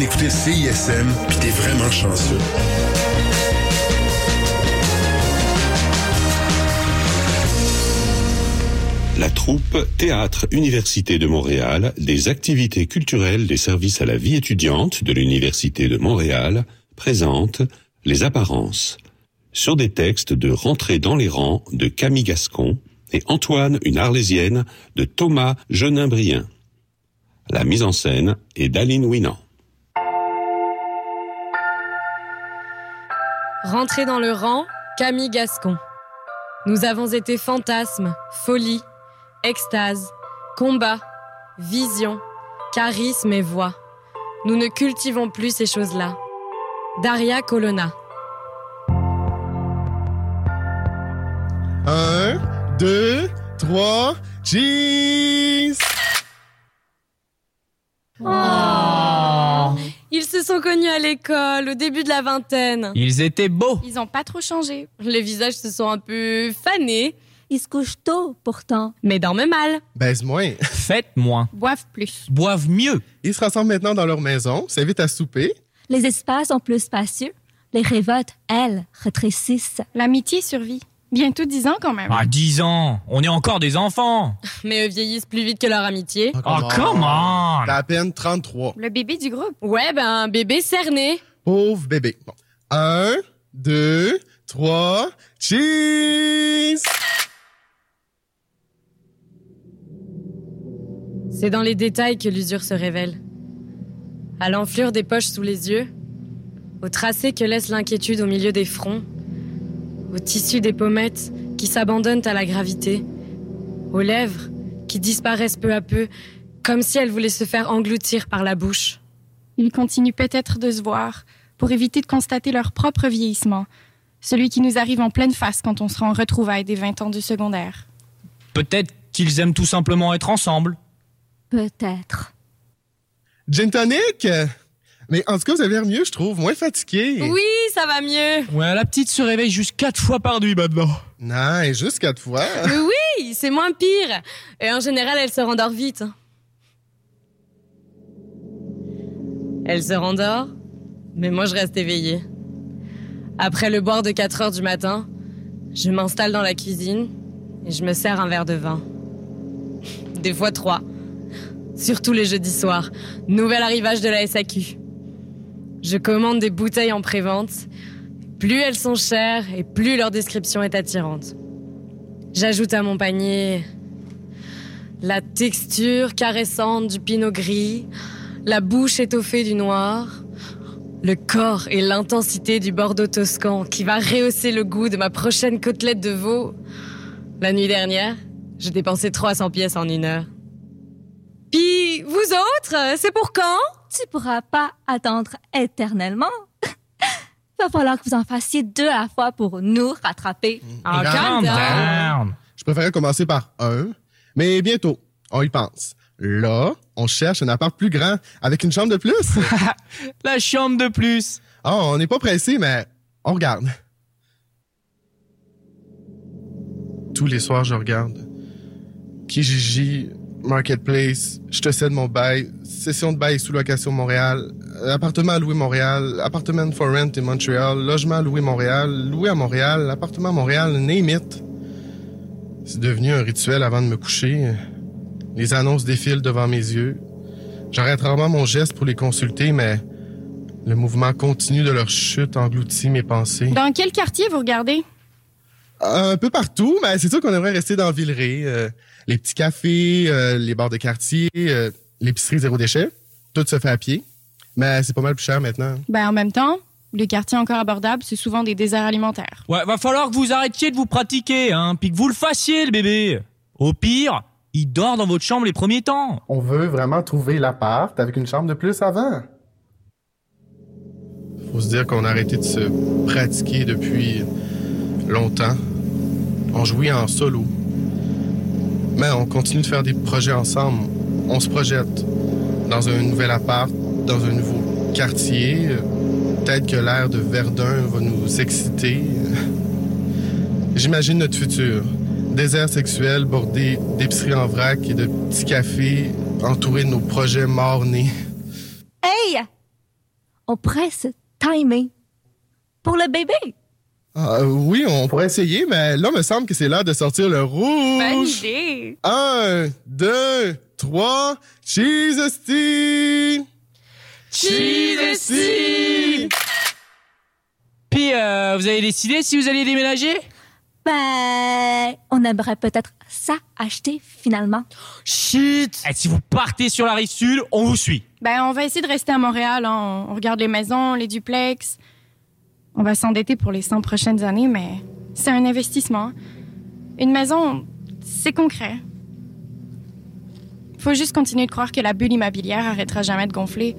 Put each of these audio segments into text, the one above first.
train CISM, puis t'es vraiment chanceux. La troupe Théâtre Université de Montréal des activités culturelles des services à la vie étudiante de l'Université de Montréal présente Les apparences sur des textes de Rentrer dans les rangs de Camille Gascon et Antoine une Arlésienne de Thomas Genin-Brien. La mise en scène est d'Aline Winan. Rentrer dans le rang, Camille Gascon. Nous avons été fantasmes, folie, extase, combat, vision, charisme et voix. Nous ne cultivons plus ces choses-là. Daria Colonna. Un, deux, trois, cheese! Ils se sont connus à l'école, au début de la vingtaine. Ils étaient beaux. Ils ont pas trop changé. Les visages se sont un peu fanés, Ils se couchent tôt, pourtant. mais dorment mal. Baise moins. Faites moins. Boivent plus. Boivent mieux. Ils se rassemblent maintenant dans leur maison, s'invitent à souper. Les espaces sont plus spacieux. Les révoltes, elles, rétrécissent. L'amitié survit. Bientôt 10 ans quand même. À 10 ans, on est encore des enfants. Mais eux vieillissent plus vite que leur amitié. Oh, come on. T'as à peine 33. Le bébé du groupe. Ouais, ben, un bébé cerné. Pauvre bébé. Bon. Un, deux, trois, cheese! C'est dans les détails que l'usure se révèle. À l'enflure des poches sous les yeux, au tracé que laisse l'inquiétude au milieu des fronts, au tissu des pommettes qui s'abandonnent à la gravité, aux lèvres qui disparaissent peu à peu, comme si elles voulaient se faire engloutir par la bouche. Ils continuent peut-être de se voir pour éviter de constater leur propre vieillissement. Celui qui nous arrive en pleine face quand on sera en retrouvailles des 20 ans du secondaire. Peut-être qu'ils aiment tout simplement être ensemble. Peut-être. Gin tonic? Mais en tout cas, vous avez l'air mieux, je trouve, moins fatigué. Oui, ça va mieux. Ouais, la petite se réveille juste quatre fois par nuit maintenant. Non, et juste quatre fois. Mais oui, c'est moins pire. Et en général, elle se rendort vite. Elle se rendort, mais moi je reste éveillée. Après le boire de 4 heures du matin, je m'installe dans la cuisine et je me sers un verre de vin. Des fois trois. Surtout les jeudis soirs. Nouvel arrivage de la SAQ. Je commande des bouteilles en prévente. Plus elles sont chères et plus leur description est attirante. J'ajoute à mon panier la texture caressante du pinot gris, la bouche étoffée du noir, le corps et l'intensité du bordeaux toscan qui va rehausser le goût de ma prochaine côtelette de veau. La nuit dernière, j'ai dépensé 300 pièces en une heure. Puis, vous autres, c'est pour quand? Tu pourras pas attendre éternellement. Va falloir que vous en fassiez deux à la fois pour nous rattraper. En Calm down. Je préférais commencer par un, mais bientôt, on y pense. Là, on cherche un appart plus grand, avec une chambre de plus. La chambre de plus. Ah, on n'est pas pressé, mais on regarde. Tous les soirs, je regarde. Kijiji, Marketplace, je te cède mon bail, session de bail sous location Montréal, appartement à louer Montréal, appartement for rent in Montréal, logement à louer Montréal, loué à Montréal, appartement à Montréal, name it. C'est devenu un rituel avant de me coucher. Les annonces défilent devant mes yeux. J'arrête rarement mon geste pour les consulter, mais le mouvement continu de leur chute engloutit mes pensées. Dans quel quartier vous regardez? Un peu partout, mais c'est sûr qu'on aimerait rester dans Villeray. euh, les petits cafés, euh, les bars de quartier, euh, l'épicerie zéro déchet. Tout se fait à pied. Mais c'est pas mal plus cher maintenant. Ben, en même temps, les quartiers encore abordables, c'est souvent des déserts alimentaires. Ouais, va falloir que vous arrêtiez de vous pratiquer, hein, puis que vous le fassiez, le bébé. Au pire, il dort dans votre chambre les premiers temps. On veut vraiment trouver l'appart avec une chambre de plus avant. Faut se dire qu'on a arrêté de se pratiquer depuis longtemps. On jouait en solo. Mais on continue de faire des projets ensemble. On se projette dans un nouvel appart, dans un nouveau quartier. Peut-être que l'air de Verdun va nous exciter. J'imagine notre futur. Désert sexuel bordé d'épiceries en vrac et de petits cafés entourés de nos projets morts-nés. Hey! on pourrait se timer pour le bébé. Ah, oui, on pourrait essayer, mais là, me semble que c'est l'heure de sortir le rouge. Bonne idée. Un, deux, trois, cheese esti! Cheese esti! Puis, euh, vous avez décidé si vous alliez déménager? Ben, on aimerait peut-être ça acheter finalement. Chut Eh, Si vous partez sur la rive sud, on vous suit. Ben, on va essayer de rester à Montréal. hein. On, on regarde les maisons, les duplex. On va s'endetter pour les 100 prochaines années, mais c'est un investissement. Une maison, c'est concret. Faut juste continuer de croire que la bulle immobilière arrêtera jamais de gonfler.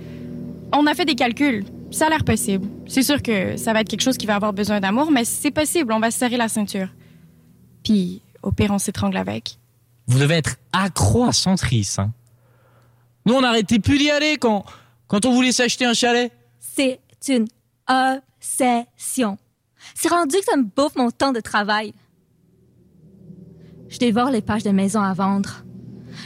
On a fait des calculs. Ça a l'air possible. C'est sûr que ça va être quelque chose qui va avoir besoin d'amour, mais c'est possible. On va se serrer la ceinture. Puis, au pire, on s'étrangle avec. Vous devez être accro à Centris. Hein. Nous, on n'arrêtait plus d'y aller quand, quand on voulait s'acheter un chalet. C'est une obsession. C'est rendu que ça me bouffe mon temps de travail. Je dévore les pages de maisons à vendre.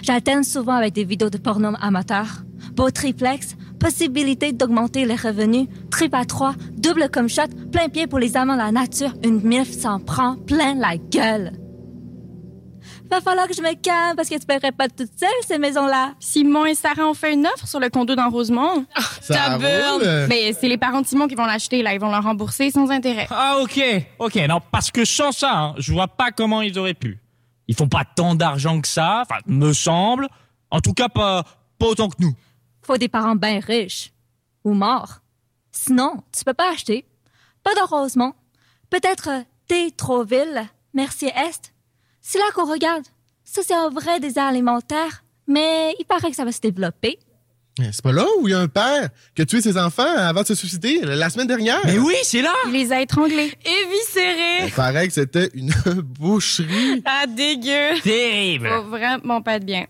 J'alterne souvent avec des vidéos de porno amateurs. Beau triplex, possibilité d'augmenter les revenus, trip à trois, double comme shot, plein pied pour les amants de la nature, une MILF s'en prend plein la gueule. Va falloir que je me calme parce que tu paierais pas toute seule ces maisons-là. Simon et Sarah ont fait une offre sur le condo dans Rosemont. Ça Ta roule? Mais c'est les parents de Simon qui vont l'acheter, là. Ils vont le rembourser sans intérêt. Ah, ok, ok. Non, parce que sans ça, hein, je vois pas comment ils auraient pu. Ils font pas tant d'argent que ça, enfin, me semble. En tout cas, pas, pas autant que nous. Faut des parents bien riches. Ou morts. Sinon, tu peux pas acheter. Pas dans Rosemont. Peut-être euh, Tétroville, Mercier-Est. C'est là qu'on regarde. Ça, c'est un vrai désert alimentaire. Mais il paraît que ça va se développer. C'est pas là où il y a un père qui a tué ses enfants avant de se suicider la semaine dernière? Mais oui, c'est là Il les a étranglés. Éviscéré. Il paraît que c'était une boucherie. Ah, dégueu. Terrible Faut vraiment pas être bien.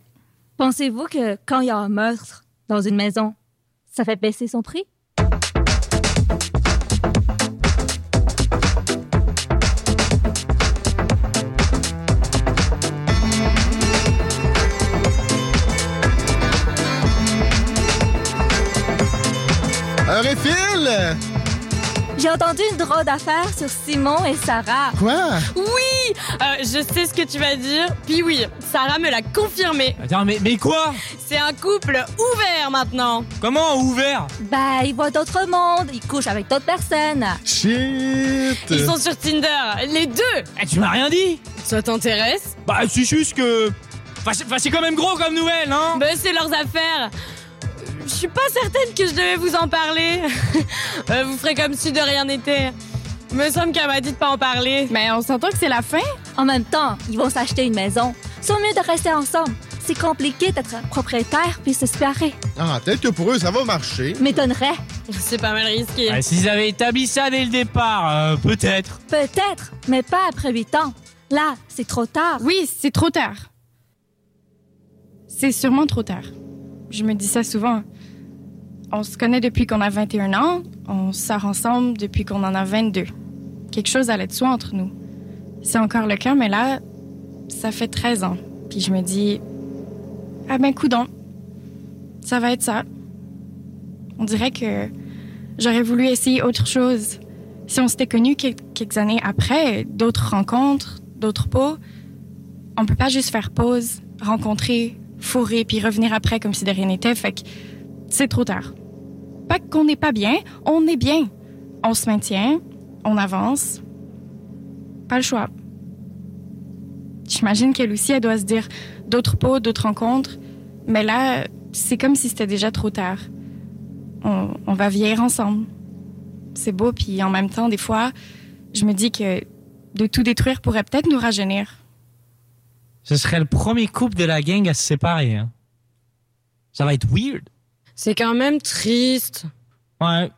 Pensez-vous que quand il y a un meurtre dans une maison, ça fait baisser son prix? J'ai entendu une drôle d'affaire sur Simon et Sarah. Quoi? Oui, euh, je sais ce que tu vas dire. Puis oui, Sarah me l'a confirmé. Attends, mais, mais quoi? C'est un couple ouvert maintenant. Comment ouvert? Ben, ils voient d'autres mondes, ils couchent avec d'autres personnes. Shit! Ils sont sur Tinder, les deux. Eh, Tu m'as rien dit? Ça t'intéresse? Bah, c'est juste que... Enfin, c'est- quand même gros comme nouvelle, non Ben, c'est leurs affaires. Je suis pas certaine que je devais vous en parler. Euh, vous ferez comme si de rien n'était. Me semble qu'elle m'a dit de pas en parler. Mais on s'entend que c'est la fin. En même temps, ils vont s'acheter une maison. C'est mieux de rester ensemble. C'est compliqué d'être propriétaire puis se séparer. Ah, peut-être que pour eux, ça va marcher. M'étonnerait. C'est pas mal risqué. Ouais, S'ils avaient établi ça dès le départ, euh, peut-être. Peut-être, mais pas après huit ans. Là, c'est trop tard. Oui, c'est trop tard. C'est sûrement trop tard. Je me dis ça souvent. On se connaît depuis qu'on a 21 ans. On sort ensemble depuis qu'on en a 22. Quelque chose allait de soi entre nous. C'est encore le cas, mais là, ça fait 13 ans. Puis je me dis, ah ben coudon, ça va être ça. On dirait que j'aurais voulu essayer autre chose. Si on s'était connus quel- quelques années après, d'autres rencontres, d'autres pots, on peut pas juste faire pause, rencontrer, fourrer, puis revenir après comme si de rien n'était. Fait que c'est trop tard. Pas qu'on n'est pas bien, on est bien. On se maintient, on avance. Pas le choix. J'imagine qu'elle aussi, elle doit se dire d'autres pots, d'autres rencontres. Mais là, c'est comme si c'était déjà trop tard. On, va vieillir ensemble. C'est beau, puis en même temps, des fois, je me dis que de tout détruire pourrait peut-être nous rajeunir. Ce serait le premier couple de la gang à se séparer. hein. Ça va être weird. C'est quand même triste. Ouais.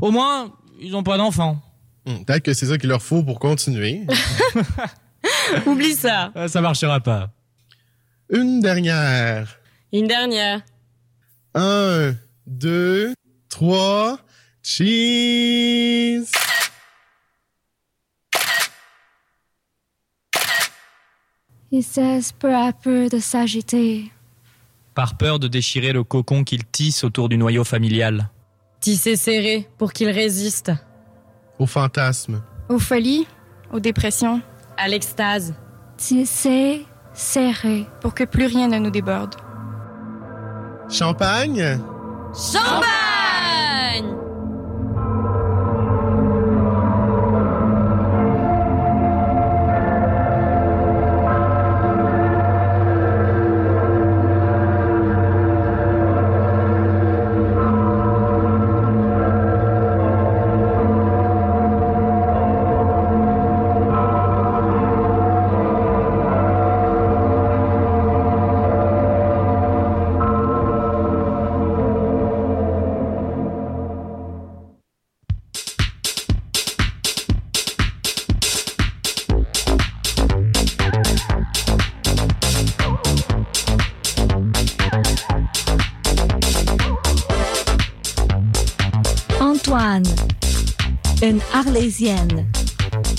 Au moins, ils ont pas d'enfants. Hmm, Peut-être que c'est ça qu'il leur faut pour continuer. Oublie ça. Ça marchera pas. Une dernière. Une dernière. Un, deux, trois, cheese! Il cesse peu à peu de s'agiter. Par peur de déchirer le cocon qu'il tisse autour du noyau familial. Tisser serré pour qu'il résiste. Au fantasme. Aux folies, aux dépressions, À l'extase. Tisser, serré. pour que plus rien ne nous déborde. Champagne? Champagne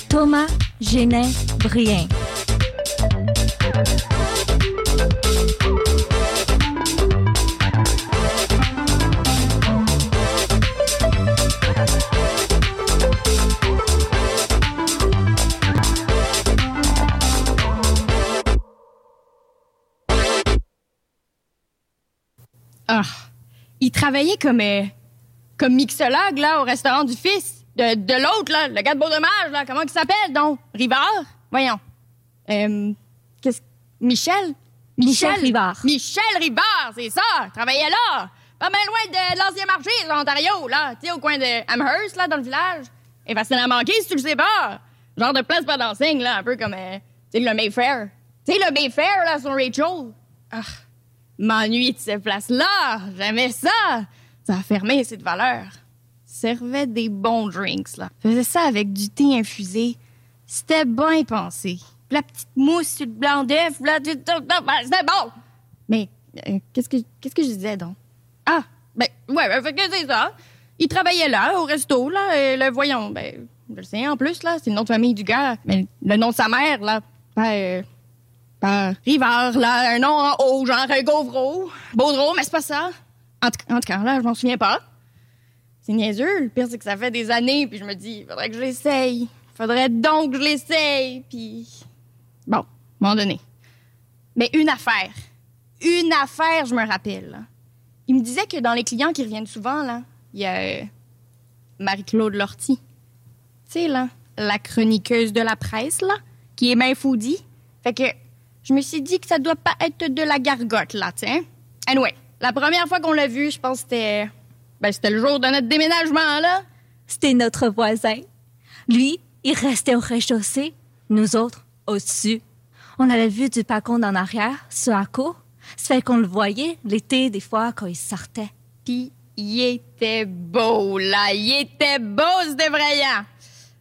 Thomas Génin Brien. Ah, il travaillait comme euh, comme mixologue là au restaurant du fils de, de l'autre là, le gars de Beau Dommage là, comment il s'appelle donc? Rivard? Voyons. Euh, qu'est-ce Michel? Michel Rivard. Michel Rivard, c'est ça, il travaillait là. Pas mal loin de, de l'ancien marché de l'Ontario là, tu sais au coin de Amherst là dans le village. Et facile à manquer si tu le sais pas. Genre de place pas d'enseigne là, un peu comme euh, tu sais le Mayfair. Tu sais le Mayfair là sur Rachel. Ah, m'ennuie de cette place-là. J'aimais ça. Ça a fermé cette valeur. Servait des bons drinks, là. Faisait ça avec du thé infusé. C'était bien pensé. La petite mousse sur le blanc d'œuf, là, ben, c'était bon. Mais euh, qu'est-ce que que je disais donc? Ah, ben, ouais, ben, que c'est ça. Il travaillait là, au resto, là, et le voyons, ben, je le sais en plus, là, c'est le nom de famille du gars. Mais le nom de sa mère, là, ben, par Rivard, là, un nom en haut, genre un Gauvreau. Baudreau, mais c'est pas ça. En tout cas, là, je m'en souviens pas. C'est niaiseux. Le pire, c'est que ça fait des années, puis je me dis, faudrait que je l'essaye. Faudrait donc que je l'essaye, puis... Bon, à un moment donné. Mais une affaire. Une affaire, je me rappelle. Il me disait que dans les clients qui reviennent souvent, là, il y a euh, Marie-Claude Lortie. Tu sais, là, la chroniqueuse de la presse, là, qui est main foodie. Fait que je me suis dit que ça doit pas être de la gargote, là, tiens. Anyway, la première fois qu'on l'a vu, je pense que c'était... Ben, c'était le jour de notre déménagement, là. C'était notre voisin. Lui, il restait au rez-de-chaussée, nous autres, au-dessus. On avait vu du balcon en arrière, sur la cour. Ça fait qu'on le voyait l'été, des fois, quand il sortait. Puis il était beau, là. Il était beau, c'était effrayant.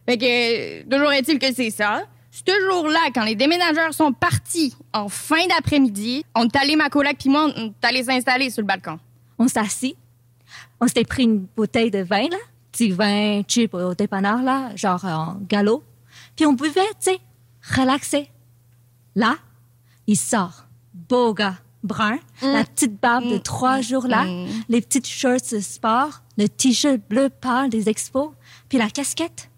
Fait que, toujours est-il que c'est ça. Ce jour-là, quand les déménageurs sont partis en fin d'après-midi, on est allé, ma coloc puis moi, on est allé s'installer sur le balcon. On s'assit. On s'était pris une bouteille de vin, là. Petit vin cheap au dépanneur, là, genre en galop. Puis on buvait, tu sais, relaxé. Là, il sort. Beau gars, brun, la petite barbe de trois jours là, les petites shorts de sport, le t-shirt bleu pâle des expos, puis la casquette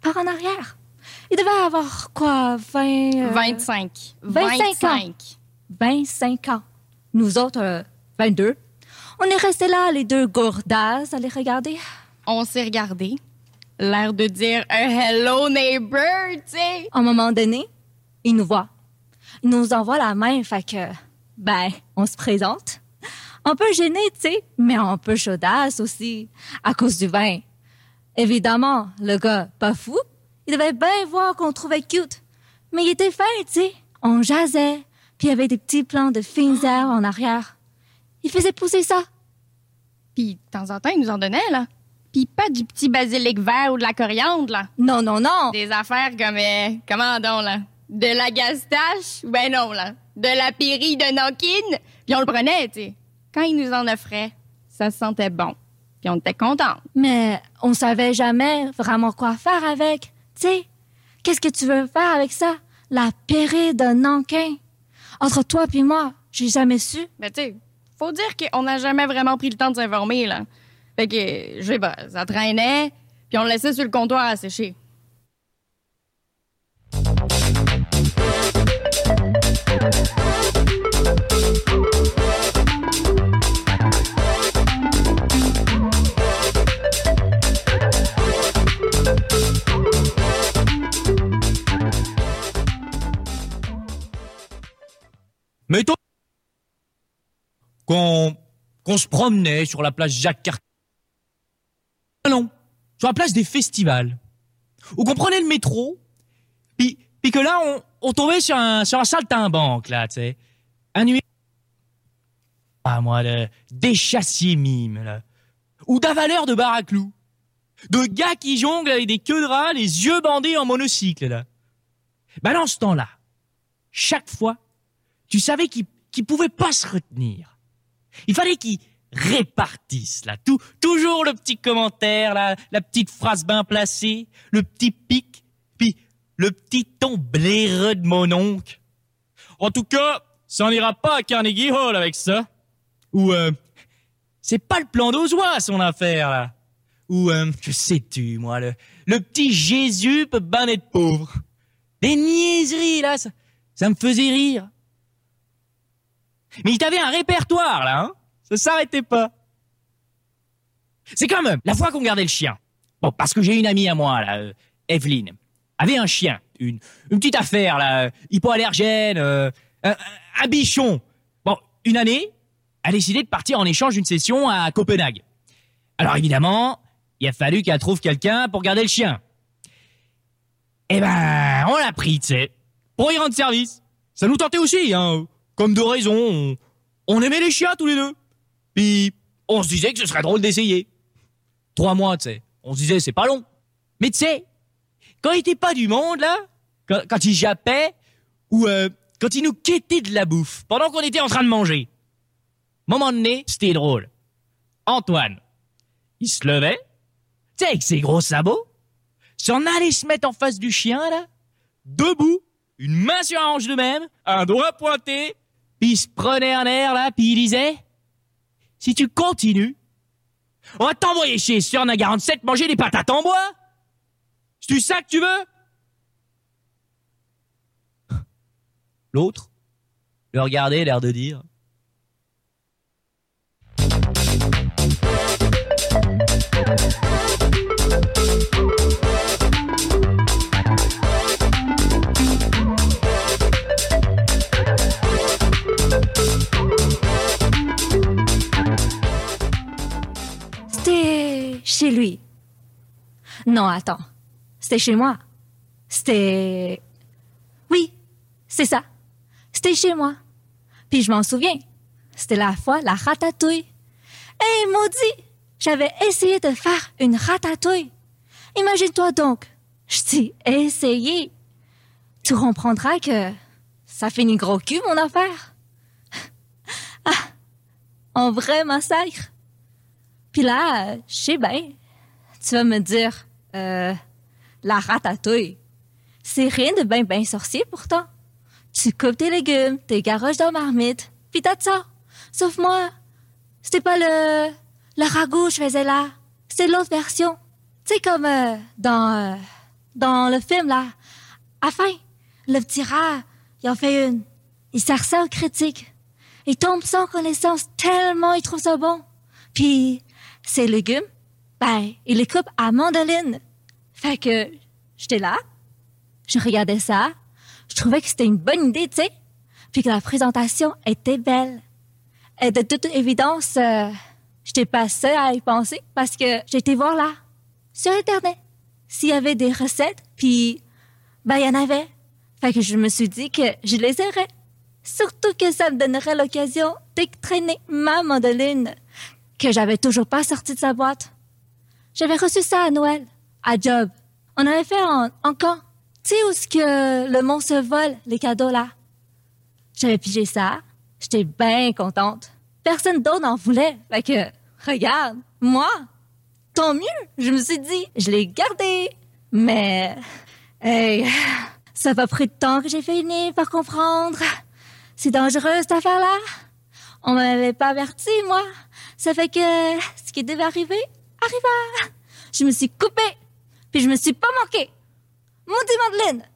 par en arrière. Il devait avoir quoi, 20... euh, 25. 25 ans. 25 ans. Nous autres, euh, 22. On est restés là, les deux gourdasses, à les regarder. On s'est regardé. L'air de dire un hello neighbor, tu sais. À un moment donné, il nous voit. Il nous envoie la main, fait que, ben, on se présente. Un peu gêné, tu sais, mais un peu chaudasse aussi, à cause du vin. Évidemment, le gars, pas fou, il devait bien voir qu'on trouvait cute. Mais il était fin, tu sais. On jasait, puis il y avait des petits plants de fines herbes en arrière. Il faisait pousser ça. Puis de temps en temps, il nous en donnait, là. Puis pas du petit basilic vert ou de la coriandre, là. Non, non, non. Des affaires comme, euh, comment donc, là? De la gastache? Ben non, là. De la pérille de Nokin? Puis on le prenait, tu sais. Quand il nous en offrait, ça sentait bon. Puis on était contents. Mais on savait jamais vraiment quoi faire avec. Tu sais, qu'est-ce que tu veux faire avec ça? La pérille de Nankin. Entre toi puis moi, j'ai jamais su. Mais tu sais, faut dire qu'on n'a jamais vraiment pris le temps de s'informer, là. Fait que, je sais pas, ça traînait, puis on le laissait sur le comptoir à sécher. Mettons qu'on se promenait sur la place Jacques Cartier. Ah non, sur la place des festivals. Ou qu'on prenait le métro, puis, puis que là, on, on tombait sur un, sur un saltimbanque, là, tu sais. Un numéro... Ah, moi, des chassiers mimes, là. Ou d'avaleurs de bar à clous. De gars qui jonglent avec des queues de rats, les yeux bandés en monocycle, là. Ben, dans ce temps-là, chaque fois, tu savais qu'il qu'il pouvait pas se retenir. Il fallait qu'il répartisse là, tout, toujours le petit commentaire, la, petite phrase bien placée, le petit pic, puis le petit ton blaireux de mon oncle. En tout cas, ça n'ira pas à Carnegie Hall avec ça. Ou euh, c'est pas le plan d'Ozois son affaire là. Ou euh, je sais-tu moi le, le petit Jésus peut ben être pauvre. Des niaiseries là, ça me faisait rire. Mais il t'avait un répertoire, là, hein Ça s'arrêtait pas. C'est comme euh, la fois qu'on gardait le chien. Bon, parce que j'ai une amie à moi, là, euh, Evelyne, avait un chien, une, petite affaire, là, euh, hypoallergène, euh, un, un bichon. Bon, une année, elle a décidé de partir en échange d'une session à Copenhague. Alors évidemment, il a fallu qu'elle trouve quelqu'un pour garder le chien. Eh ben, on l'a pris, tu sais, pour y rendre service. Ça nous tentait aussi, hein comme de raison, on, aimait les chiens tous les deux. Puis on se disait que ce serait drôle d'essayer. Trois mois, tu sais. On se disait, c'est pas long. Mais tu sais, quand il était pas du monde, là, quand, il jappait, ou euh, quand il nous quêtait de la bouffe, pendant qu'on était en train de manger, moment donné, c'était drôle. Antoine, il se levait, tu sais, avec ses gros sabots, s'en allait se mettre en face du chien, là, debout, une main sur la hanche de même, un doigt pointé, puis il se prenait un air là, puis il disait Si tu continues, on va t'envoyer chez Sœur 47 manger des patates en bois. C'est ça que tu veux? L'autre le regardait, l'air de dire chez lui. Non, attends. C'était chez moi. C'était... Oui, c'est ça. C'était chez moi. Puis je m'en souviens. C'était la fois la ratatouille. Hé, maudit! J'avais essayé de faire une ratatouille. Imagine-toi donc. Je dis essayé. Tu comprendras que ça finit gros cul, mon affaire. Ah, en vrai massacre. Puis là, je sais bien, tu vas me dire, euh, la ratatouille, c'est rien de bien bien sorcier pourtant. Tu coupes tes légumes, tes garoches dans marmite, puis t'as ça. Sauf moi, c'était pas le, le ragoût que je là, c'est l'autre version. Tu sais comme euh, dans, euh, dans le film là, à fin, le petit rat, il en fait une, il sert aux critiques. Il tombe sans connaissance tellement il trouve ça bon. Puis ces légumes, ben, il les coupe à mandoline. Fait que j'étais là, je regardais ça, je trouvais que c'était une bonne idée, tu sais, puis que la présentation était belle. Et de toute évidence, euh, j'étais pas seule à y penser parce que été voir là, sur Internet, s'il y avait des recettes, puis ben, il y en avait. Fait que je me suis dit que je les aurais. Surtout que ça me donnerait l'occasion d'extraîner ma mandoline que j'avais toujours pas sorti de sa boîte. J'avais reçu ça à Noël, à Job. On avait fait en, en camp. Tu sais où ce que le monde se vole, les cadeaux là? J'avais pigé ça. J'étais bien contente. Personne d'autre n'en voulait. Fait que, regarde, moi, tant mieux. Je me suis dit, je l'ai gardé. Mais, hey, ça va pris de temps que j'ai fini par comprendre. C'est dangereux cette affaire-là. On m'avait pas averti, moi. Ça fait que ce qui devait arriver arriva. Je me suis coupée, puis je me suis pas manquée. Maudit Madeleine,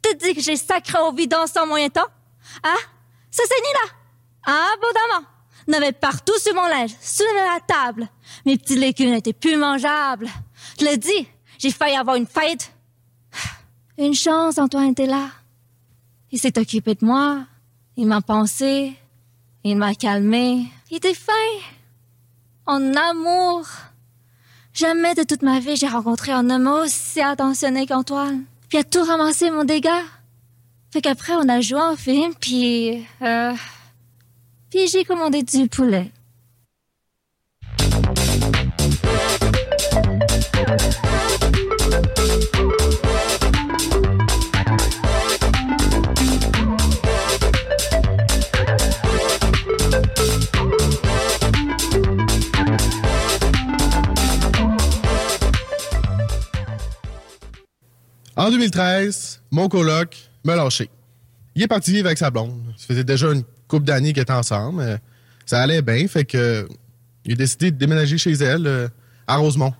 te dis que j'ai sacré au vide sans moyen temps? Ah, ça ni là. Abondamment. N'avait partout sur mon linge, sous la table. Mes petits légumes n'étaient plus mangeables. Je le dis, j'ai failli avoir une faillite. Une chance, Antoine était là. Il s'est occupé de moi. Il m'a pensé. Il m'a calmé. Il était fin. En amour. Jamais de toute ma vie j'ai rencontré un homme aussi attentionné qu'Antoine. Puis a tout ramassé mon dégât. Fait qu'après on a joué un film puis euh, puis j'ai commandé du poulet. En 2013, mon coloc m'a lâché. Il est parti vivre avec sa blonde. Ça faisait déjà une couple d'années qu'ils étaient ensemble. mais Ça allait bien, fait que il a décidé de déménager chez elle euh, à Rosemont.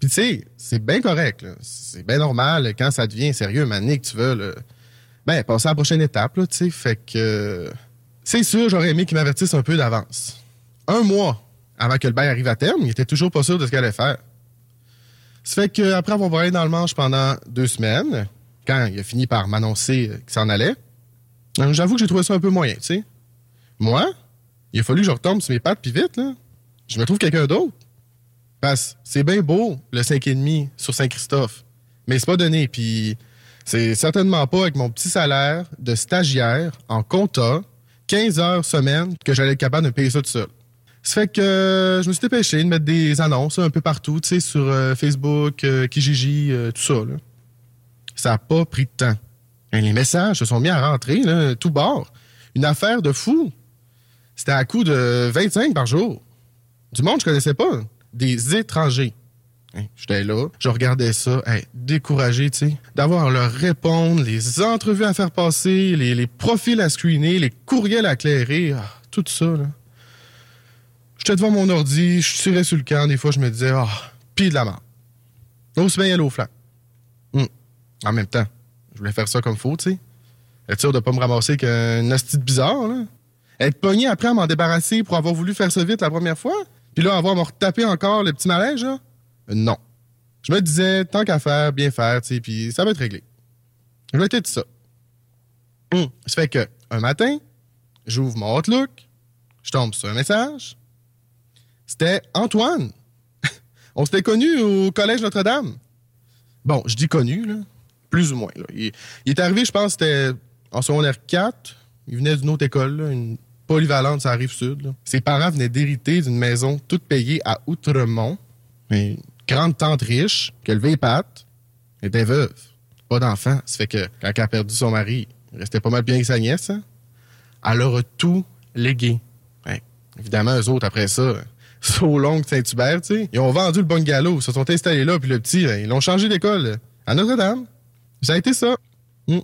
Puis tu sais, c'est bien correct. C'est bien normal quand ça devient sérieux, mané que tu veux là, ben, passer à la prochaine étape. Tu sais. fait que c'est sûr, j'aurais aimé qu'il m'avertisse un peu d'avance. Un mois avant que le bail arrive à terme, il était toujours pas sûr de ce qu'il allait faire. Ça fait qu'après avoir voyagé dans le manche pendant deux semaines, quand il a fini par m'annoncer qu'il s'en allait, euh, j'avoue que j'ai trouvé ça un peu moyen, tu sais. Moi, il a fallu que je retombe sur mes pattes puis vite, là. Je me trouve quelqu'un d'autre. Parce c'est bien beau, le 5,5 sur Saint-Christophe, mais c'est pas donné. Puis c'est certainement pas avec mon petit salaire de stagiaire en compta, 15 heures semaine, que j'allais être capable de payer ça tout seul. Ça fait que euh, je me suis dépêché de mettre des annonces un peu partout, tu sais, sur euh, Facebook, euh, Kijiji, euh, tout ça. Ça a pas pris de temps. Et les messages se sont mis à rentrer, là, tout bord. Une affaire de fou. C'était à coup de 25 par jour. Du monde que je connaissais pas. Des étrangers. Hein, J'étais là, je regardais ça, hey, découragé, tu sais, d'avoir leur répondre, les entrevues à faire passer, les, profils à screener, les courriels à clairer, ah, tout ça, là. J'étais devant mon ordi, je tirais sur le camp, des fois je me disais, ah, pis de la merde. Aussi bien y aller au flanc. Hum. En même temps, je voulais faire ça comme faut, tu sais. Être sûr de pas me ramasser qu'un asti bizarre, là. Être pogné après à m'en débarrasser pour avoir voulu faire ça vite la première fois, puis là, avoir me retaper encore le petit malaise, là. Euh, non. Je me disais, tant qu'à faire, bien faire, tu sais, puis ça va être réglé. Je vais être ça. Hum. Ça fait que, un matin, j'ouvre mon Outlook, je tombe sur un message. C'était Antoine. On s'était connus au Collège Notre-Dame. Bon, je dis connu. Plus ou moins. Il, est arrivé, je pense, c'était en secondaire 4. Il venait d'une autre école, une polyvalente, ça arrive sud. Ses parents venaient d'hériter d'une maison toute payée à Outremont. Une grande tante riche, qui levé les pattes, était veuve. Pas d'enfant. Ça fait que quand elle a perdu son mari, il restait pas mal bien avec sa nièce. hein. Elle leur tout légué. Évidemment, eux autres, après ça, so long Saint-Hubert, tu sais, ils ont vendu le bungalow, ils se sont installés là, puis le petit, là, ils l'ont changé d'école euh, à Notre-Dame. Ça a été ça. Mm.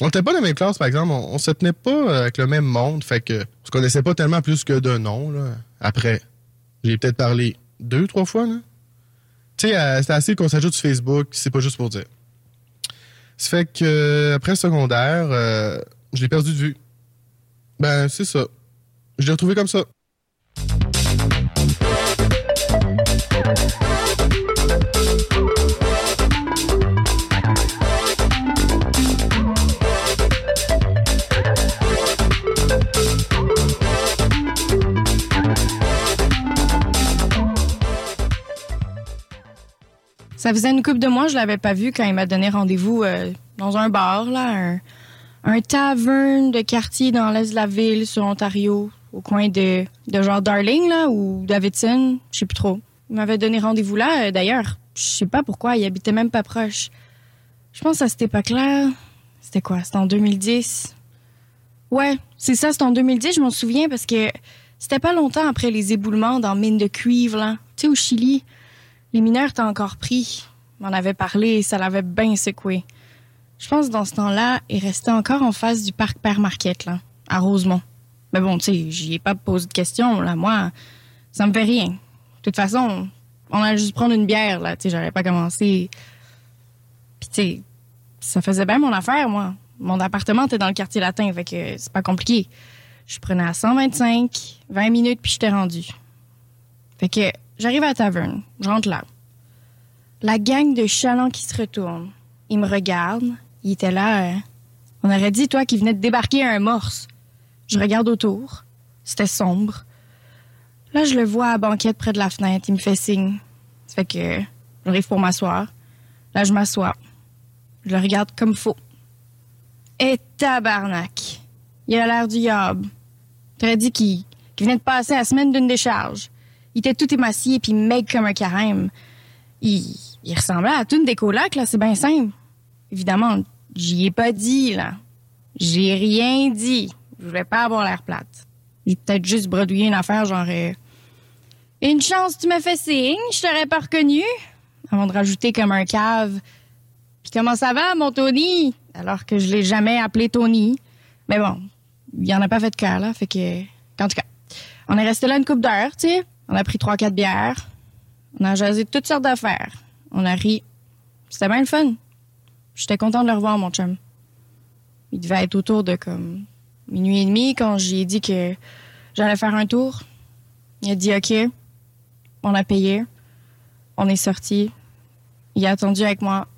On n'était pas dans la même classe, par exemple. On, se tenait pas euh, avec le même monde, fait que on se connaissait pas tellement plus que de nom, là. Après, j'ai peut-être parlé deux, trois fois, là. Tu sais, euh, c'était assez qu'on s'ajoute sur Facebook, c'est pas juste pour dire. Ça fait que, euh, après secondaire, euh, je l'ai perdu de vue. Ben, c'est ça. Je l'ai retrouvé comme ça. Ça faisait une couple de mois, je l'avais pas vu quand il m'a donné rendez-vous euh, dans un bar, là, un, un taverne de quartier dans l'est de la ville, sur Ontario, au coin de, de genre Darling, là, ou Davidson, je sais plus trop. Il m'avait donné rendez-vous là, euh, d'ailleurs. Je sais pas pourquoi, il habitait même pas proche. Je pense à cette époque-là. C'était quoi? C'était en 2010. Ouais, c'est ça, c'était en 2010, je m'en souviens, parce que c'était pas longtemps après les éboulements dans mine de cuivre, là. Tu sais, au Chili. Les mineurs étaient encore pris. M'en avait parlé et ça l'avait bien secoué. Je pense dans ce temps-là, il restait encore en face du parc Père Marquette, là, à Rosemont. Mais bon, tu sais, j'y ai pas posé de questions, là. Moi, ça me fait rien. De toute façon, on allait juste prendre une bière, là. Tu sais, j'aurais pas commencé. Puis, tu sais, ça faisait bien mon affaire, moi. Mon appartement était dans le quartier latin, fait que c'est pas compliqué. Je prenais à 125, 20 minutes, puis j'étais rendu. Fait que j'arrive à taverne, je rentre là. La gang de chalands qui se retourne. Ils me regardent. Il était là. euh, on aurait dit, toi, qui venait de débarquer un morse. Je regarde autour. C'était sombre. Là, je le vois à banquette près de la fenêtre. Il me fait signe. Ça fait que j'arrive pour m'asseoir. Là, je m'assois. Je le regarde comme faux. Et tabarnak. Il a l'air du yob. T'aurais dit qu'il venait de passer la semaine d'une décharge. Il était tout émacié puis maigre comme un carême. Il, il ressemblait à tout une des colocs, là, c'est bien simple. Évidemment, j'y ai pas dit, là. J'ai rien dit. Je voulais pas avoir l'air plate. J'ai peut-être juste bredouillé une affaire, genre... euh, une chance, tu m'as fait signe, je t'aurais pas reconnu. Avant de rajouter comme un cave. Puis comment ça va, mon Tony? Alors que je l'ai jamais appelé Tony. Mais bon, il en a pas fait de cas, là. Fait que, en tout cas, on est resté là une coupe d'heure, tu sais. On a pris trois, quatre bières. On a jasé toutes sortes d'affaires. On a ri. C'était bien le fun. J'étais content de le revoir, mon chum. Il devait être autour de comme minuit et demi quand j'ai dit que j'allais faire un tour. Il a dit OK. On a payé. On est sorti. Il a attendu avec moi.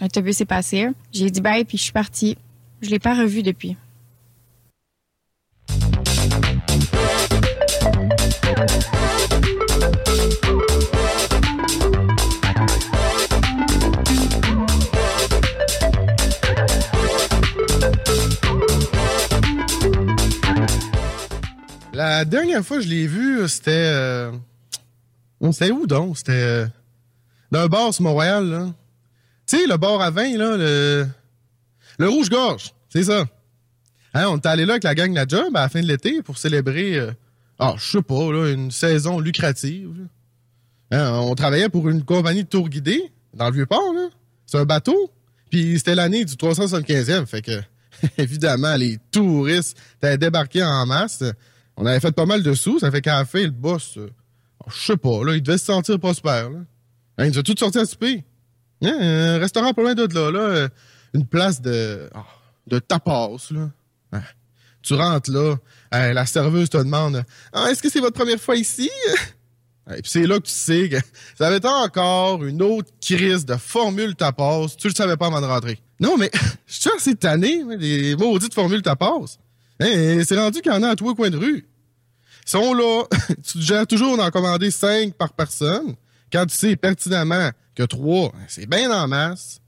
L'autobus est passé. J'ai dit bye puis je suis partie. Je l'ai pas revu depuis. La dernière fois que je l'ai vu, c'était. Euh... on C'était où donc? C'était. euh, Dans un bar sur Montréal, là. Tu sais, le bar à vin, là, le. Le rouge-gorge, c'est ça. Hein, on est allé là avec la gang de la job à la fin de l'été pour célébrer. euh, Ah, je sais pas, là, une saison lucrative. Hein, on travaillait pour une compagnie de tour guidé dans le Vieux-Port, là. C'est un bateau. Puis c'était l'année du 375e, fait que. Évidemment, les touristes étaient débarqués en masse. On avait fait pas mal de sous, ça fait qu'à la fin, le boss, euh, oh, je sais pas, là, il devait se sentir prospère. Là. Hein, il a tout sorti à souper. Hein, un restaurant pas loin de là, là, euh, une place de, ah, de tapas, là. Tu rentres là, hein, la serveuse te demande ah, Est-ce que c'est votre première fois ici? Et puis c'est là que tu sais que ça va être encore une autre crise de formule tapas. Tu le savais pas avant de rentrer. Non, mais je suis assez tanné, les maudites formules tapas. Hein, c'est rendu qu'il y en a à tous les coins de rue. Ils sont là. tu gères toujours d'en commander cinq par personne. Quand tu sais pertinemment que trois, c'est bien en masse.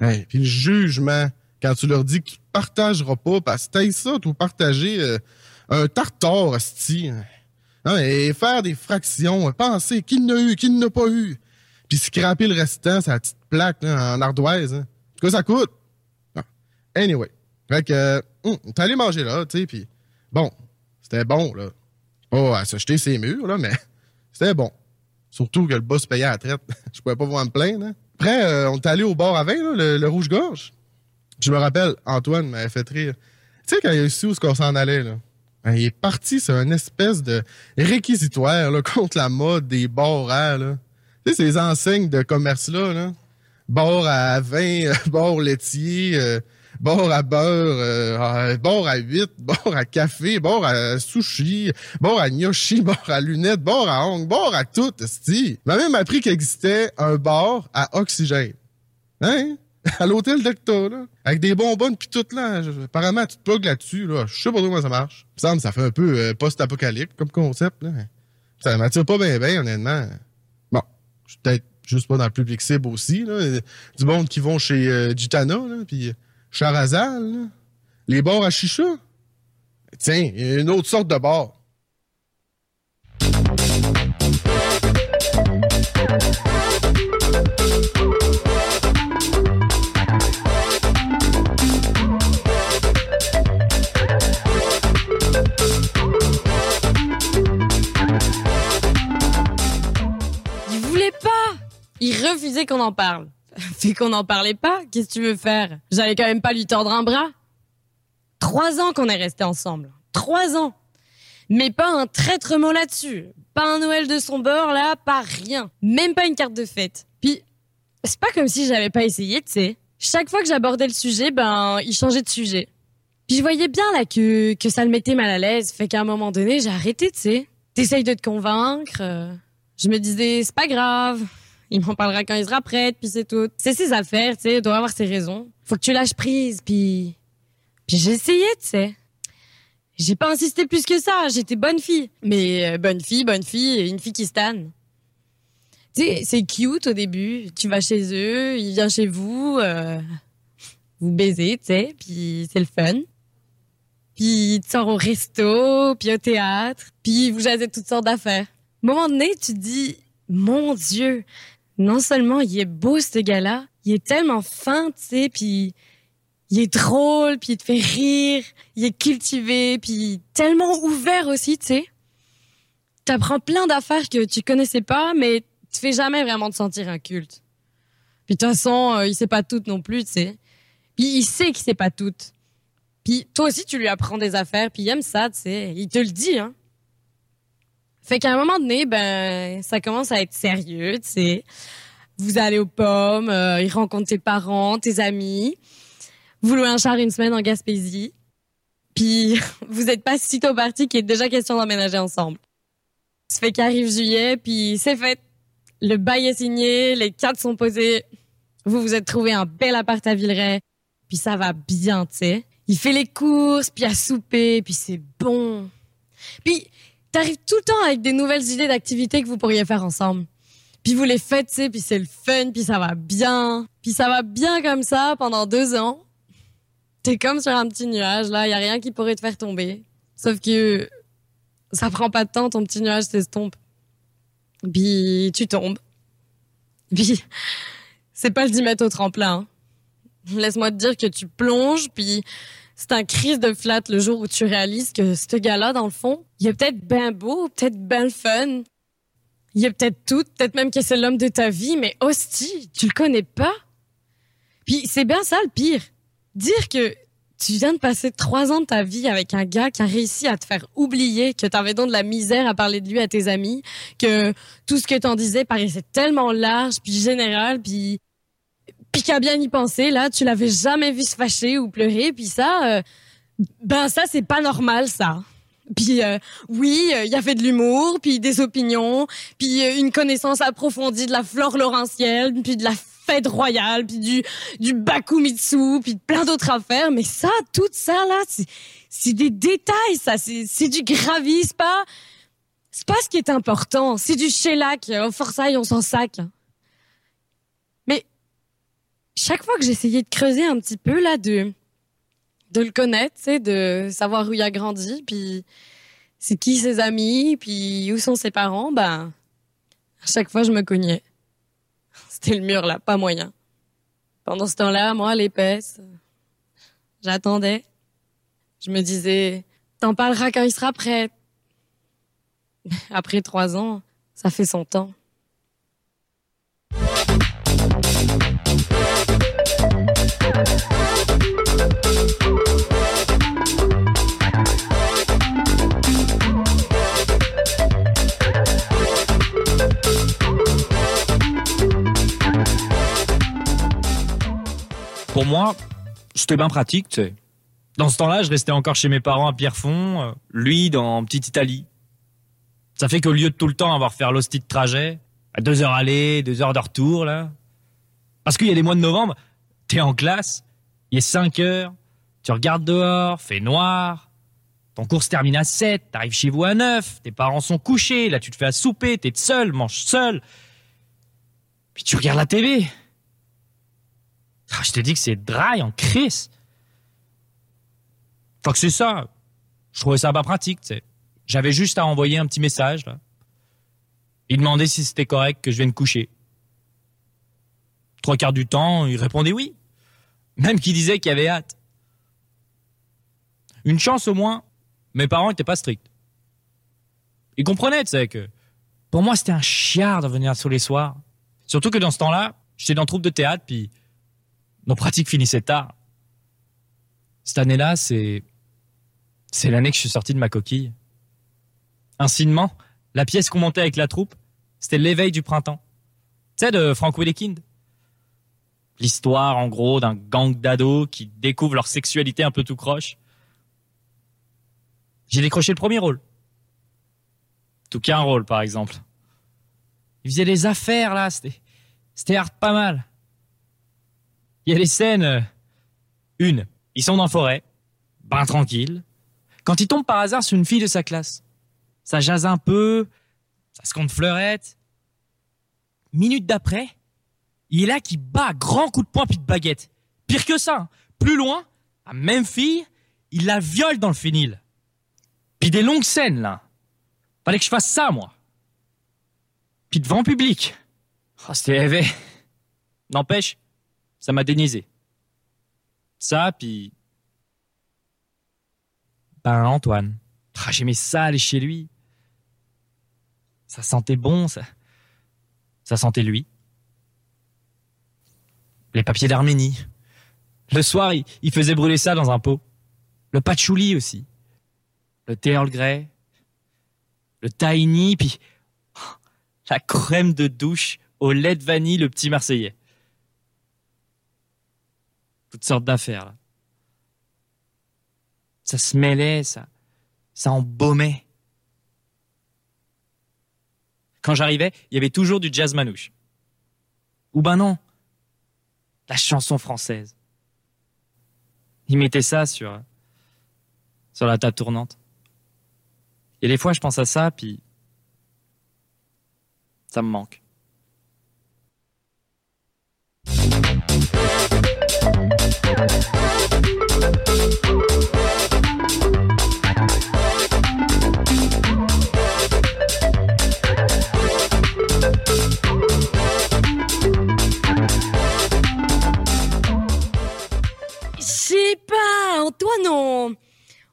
Hein, puis le jugement, quand tu leur dis qu'ils ne partageront pas, parce que ça, tout partager euh, un tartare, hostie. Non, et faire des fractions, penser qui n'a eu, qui n'a pas eu. Puis scraper le restant, la petite plaque en ardoise. Hein. Que ça coûte. Non. Anyway. Fait que, euh, hum, t'es allé manger là, tu sais, puis bon, c'était bon, là. Pas à se jeter ses murs, là, mais c'était bon. Surtout que le boss payait à la traite. Je pouvais pas voir me plaindre. Hein. Après, euh, on est allé au bar à vin, là, le, le rouge-gorge. Je me rappelle, Antoine m'avait fait rire. Tu sais, quand il a su où qu'on s'en allait, là. hein, Il est parti sur une espèce de réquisitoire là, contre la mode des bars à, là. Tu sais, ces enseignes de commerce-là, là. Bar à vin, euh, bar laitier, euh, bar à beurre, euh, euh, bar à huit, bar à café, bar à sushi, bar à gnocchi, bar à lunettes, bar à ongles, bar à tout, esti. Il m'a même appris qu'il existait un bar à oxygène. Hein? À l'hôtel d'Ecta, là. Avec des bonbonnes pis tout, là. Apparemment, tu te plugues là-dessus, là. Je sais pas comment ça marche. Il me semble ça fait un peu euh, post-apocalyptique comme concept, là. Ça m'attire pas bien, bien, honnêtement. Bon, je suis peut-être juste pas dans le public cible aussi, là. Du monde qui vont chez euh, Gitana, là, puis Charazal, là. Les bars à chicha. Tiens, il y a une autre sorte de bar. Il refusait qu'on en parle. Fait qu'on n'en parlait pas, qu'est-ce que tu veux faire? J'allais quand même pas lui tordre un bras. Trois ans qu'on est restés ensemble. trois ans. Mais pas un traître mot là-dessus. Pas un Noël de son bord, là, pas rien. Même pas une carte de fête. Puis, c'est pas comme si j'avais pas essayé, tu sais. Chaque fois que j'abordais le sujet, ben, il changeait de sujet. Puis je voyais bien, là, que, que ça le mettait mal à l'aise. Fait qu'à un moment donné, j'ai arrêté, tu sais. T'essayes de te convaincre. euh, Je me disais, c'est pas grave. Il m'en parlera quand il sera prêt, puis c'est tout. C'est ses affaires, tu sais, il doit avoir ses raisons. Faut que tu lâches prise, puis... Puis j'ai essayé, tu sais. J'ai pas insisté plus que ça, j'étais bonne fille. Mais euh, bonne fille, bonne fille, une fille qui stanne. Tu sais, c'est cute au début. Tu vas chez eux, il vient chez vous, euh, vous baisez, tu sais, puis c'est le fun. Puis il te sort au resto, puis au théâtre, puis vous jasez toutes sortes d'affaires. Moment donné, tu te dis, mon Dieu, non seulement il est beau ce gars-là, il est tellement fin, tu sais, puis il est drôle, puis il te fait rire, il est cultivé, puis tellement ouvert aussi, tu sais. T'apprends plein d'affaires que tu connaissais pas, mais tu fais jamais vraiment te sentir un culte. Puis de toute façon, euh, il sait pas toutes non plus, tu sais. Puis il sait qu'il sait pas toutes. Puis toi aussi, tu lui apprends des affaires, puis il aime ça, tu sais. Il te le dit, hein. Fait qu'à un moment donné, ben, ça commence à être sérieux, tu sais. Vous allez aux pommes, euh, il rencontre tes parents, tes amis. Vous louez un char une semaine en Gaspésie. Puis vous êtes pas si tôt parti qu'il est déjà question d'emménager ensemble. Ça fait qu'arrive juillet, puis c'est fait. Le bail est signé, les cartes sont posées. Vous vous êtes trouvé un bel appart à Villeray, puis ça va bien, tu sais. Il fait les courses, puis à souper, puis c'est bon. Puis t'arrives tout le temps avec des nouvelles idées d'activités que vous pourriez faire ensemble. Puis vous les faites, tu puis c'est le fun, puis ça va bien. Puis ça va bien comme ça pendant deux ans. T'es comme sur un petit nuage, là, y a rien qui pourrait te faire tomber. Sauf que ça prend pas de temps, ton petit nuage s'estompe. Puis tu tombes. Puis c'est pas le 10 mètres au tremplin. hein. Laisse-moi te dire que tu plonges, puis c'est un crise de flat le jour où tu réalises que ce gars-là, dans le fond, il est peut-être bien beau, peut-être bien le fun. Il est peut-être tout, peut-être même que c'est l'homme de ta vie, mais hostie, tu le connais pas. Puis c'est bien ça le pire. Dire que tu viens de passer trois ans de ta vie avec un gars qui a réussi à te faire oublier que t'avais donc de la misère à parler de lui à tes amis, que tout ce que t'en disais paraissait tellement large, puis général, puis puis qu'à bien y penser, là, tu l'avais jamais vu se fâcher ou pleurer, puis ça, euh, ben ça, c'est pas normal, ça. Puis euh, oui, euh, il y avait de l'humour, puis des opinions, puis euh, une connaissance approfondie de la flore laurentienne, puis de la fête royale, puis du du bakumitsu, puis plein d'autres affaires. Mais ça, tout ça là, c'est des détails, ça, c'est du gravis, c'est pas c'est pas ce qui est important. C'est du shellac. Au Forsyth, on s'en sac. Chaque fois que j'essayais de creuser un petit peu là, de de le connaître, tu de savoir où il a grandi, puis c'est qui ses amis, puis où sont ses parents, ben à chaque fois je me cognais. C'était le mur là, pas moyen. Pendant ce temps-là, moi, l'épaisse, j'attendais. Je me disais, t'en parleras quand il sera prêt. Après trois ans, ça fait son temps. Pour moi, c'était bien pratique, tu sais. Dans ce temps-là, je restais encore chez mes parents à Pierrefonds, euh, lui dans Petite Italie. Ça fait qu'au lieu de tout le temps avoir faire l'hostie de trajet, à deux heures aller, deux heures de retour, là. Parce qu'il y a les mois de novembre, t'es en classe, il est 5 heures, tu regardes dehors, fait noir, ton cours se termine à 7, t'arrives chez vous à 9, tes parents sont couchés, là tu te fais à souper, t'es seul, manges seul. Puis tu regardes la télé. Ah, je te dis que c'est dry en crise. Fait que c'est ça. Je trouvais ça pas pratique, tu. J'avais juste à envoyer un petit message, là. Il demandait si c'était correct que je vienne coucher. Trois quarts du temps, il répondait oui. Même qu'il disait qu'il avait hâte. Une chance au moins, mes parents étaient pas stricts. Ils comprenaient, tu sais, que pour moi c'était un chiard de venir tous les soirs. Surtout que dans ce temps-là, j'étais dans troupe de théâtre, puis nos pratiques finissaient tard. Cette année-là, c'est C'est l'année que je suis sorti de ma coquille. Insignement, la pièce qu'on montait avec la troupe, c'était l'éveil du printemps. Tu sais, de Frank Wedekind. L'histoire, en gros, d'un gang d'ados qui découvrent leur sexualité un peu tout croche. J'ai décroché le premier rôle. Tout qu'un rôle, par exemple. Il faisait des affaires, là, c'était, c'était hard pas mal. Il y a des scènes, euh, une, ils sont dans la forêt, ben tranquille, quand il tombe par hasard sur une fille de sa classe. Ça jase un peu, ça se compte fleurette. Minute d'après, il est là qui bat à grands coups de poing puis de baguette. Pire que ça, hein. plus loin, la même fille, il la viole dans le finil. Puis des longues scènes, là. Fallait que je fasse ça, moi. Puis devant public. Oh, c'était. N'empêche, ça m'a dénisé. Ça, puis... Ben, Antoine. Ah, J'aimais ça aller chez lui. Ça sentait bon, ça. Ça sentait lui. Les papiers d'Arménie. Le soir, il, faisait brûler ça dans un pot. Le patchouli aussi. Le thé Earl Grey. Le tahini, puis oh, la crème de douche au lait de vanille, le petit Marseillais. Toutes sortes d'affaires. Ça se mêlait, ça, embaumait. Quand j'arrivais, il y avait toujours du jazz manouche. Ou ben non, la chanson française. Il mettait ça sur, sur la table tournante. Et des fois, je pense à ça, puis ça me manque.